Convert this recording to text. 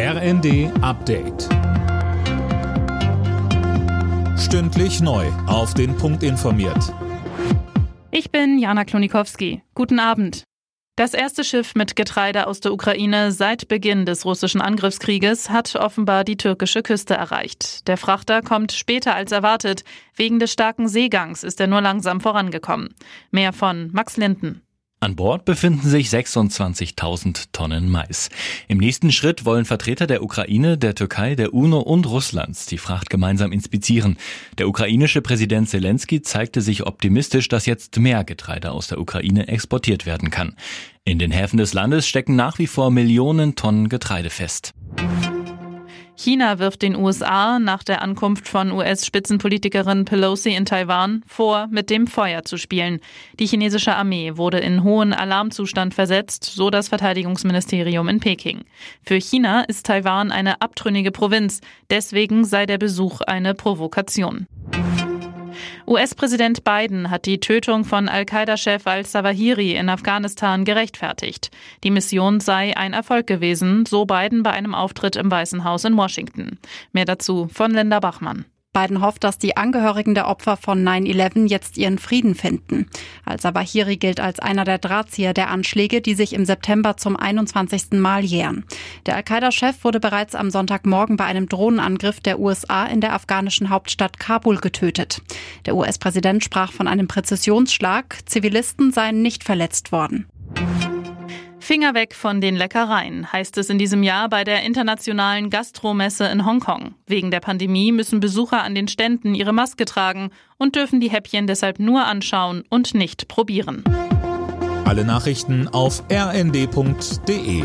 RND Update. Stündlich neu. Auf den Punkt informiert. Ich bin Jana Klonikowski. Guten Abend. Das erste Schiff mit Getreide aus der Ukraine seit Beginn des russischen Angriffskrieges hat offenbar die türkische Küste erreicht. Der Frachter kommt später als erwartet. Wegen des starken Seegangs ist er nur langsam vorangekommen. Mehr von Max Linden. An Bord befinden sich 26.000 Tonnen Mais. Im nächsten Schritt wollen Vertreter der Ukraine, der Türkei, der UNO und Russlands die Fracht gemeinsam inspizieren. Der ukrainische Präsident Zelensky zeigte sich optimistisch, dass jetzt mehr Getreide aus der Ukraine exportiert werden kann. In den Häfen des Landes stecken nach wie vor Millionen Tonnen Getreide fest. China wirft den USA nach der Ankunft von US-Spitzenpolitikerin Pelosi in Taiwan vor, mit dem Feuer zu spielen. Die chinesische Armee wurde in hohen Alarmzustand versetzt, so das Verteidigungsministerium in Peking. Für China ist Taiwan eine abtrünnige Provinz, deswegen sei der Besuch eine Provokation. US-Präsident Biden hat die Tötung von Al-Qaida-Chef al-Zawahiri in Afghanistan gerechtfertigt. Die Mission sei ein Erfolg gewesen, so Biden bei einem Auftritt im Weißen Haus in Washington. Mehr dazu von Linda Bachmann. Biden hofft, dass die Angehörigen der Opfer von 9-11 jetzt ihren Frieden finden. Al-Zawahiri gilt als einer der Drahtzieher der Anschläge, die sich im September zum 21. Mal jähren. Der Al-Qaida-Chef wurde bereits am Sonntagmorgen bei einem Drohnenangriff der USA in der afghanischen Hauptstadt Kabul getötet. Der US-Präsident sprach von einem Präzisionsschlag. Zivilisten seien nicht verletzt worden. Finger weg von den Leckereien, heißt es in diesem Jahr bei der internationalen Gastromesse in Hongkong. Wegen der Pandemie müssen Besucher an den Ständen ihre Maske tragen und dürfen die Häppchen deshalb nur anschauen und nicht probieren. Alle Nachrichten auf rnd.de